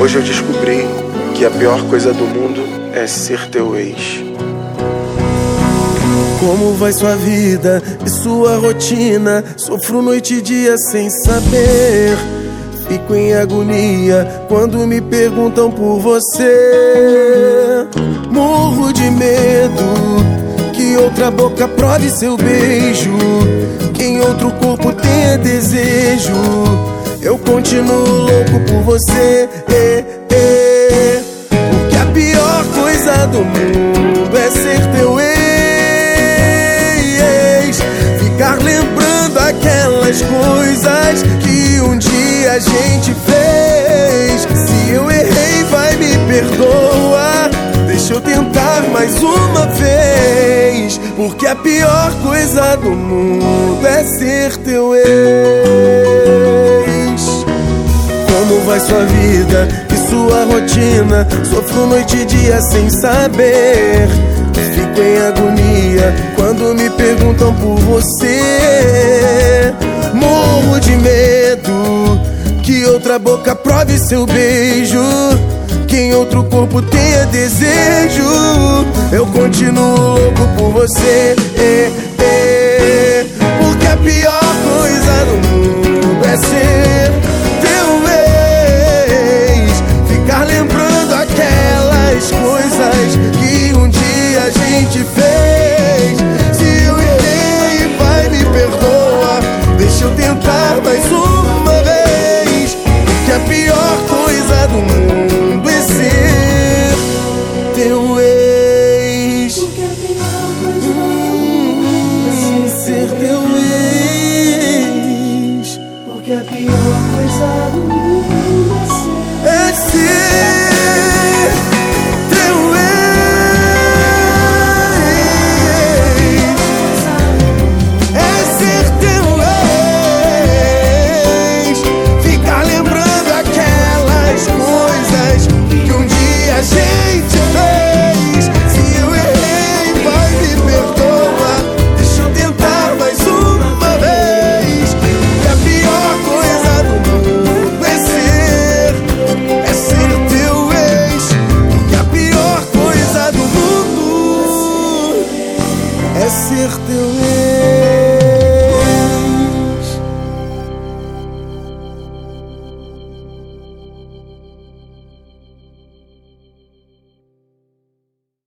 Hoje eu descobri que a pior coisa do mundo é ser teu ex. Como vai sua vida e sua rotina? Sofro noite e dia sem saber. Fico em agonia quando me perguntam por você. Morro de medo outra boca prove seu beijo. Que em outro corpo tenha desejo. Eu continuo louco por você. Eh, eh. Porque a pior coisa do mundo é ser teu ex. Ficar lembrando aquelas coisas que um dia a gente fez. Se eu errei, vai me perdoa. Deixa eu tentar mais uma vez. Porque a pior coisa do mundo é ser teu ex. Como vai sua vida e sua rotina? Sofro noite e dia sem saber. Fico em agonia quando me perguntam por você. Morro de medo que outra boca prove seu beijo. Que em outro corpo tenha você. A pior coisa do mundo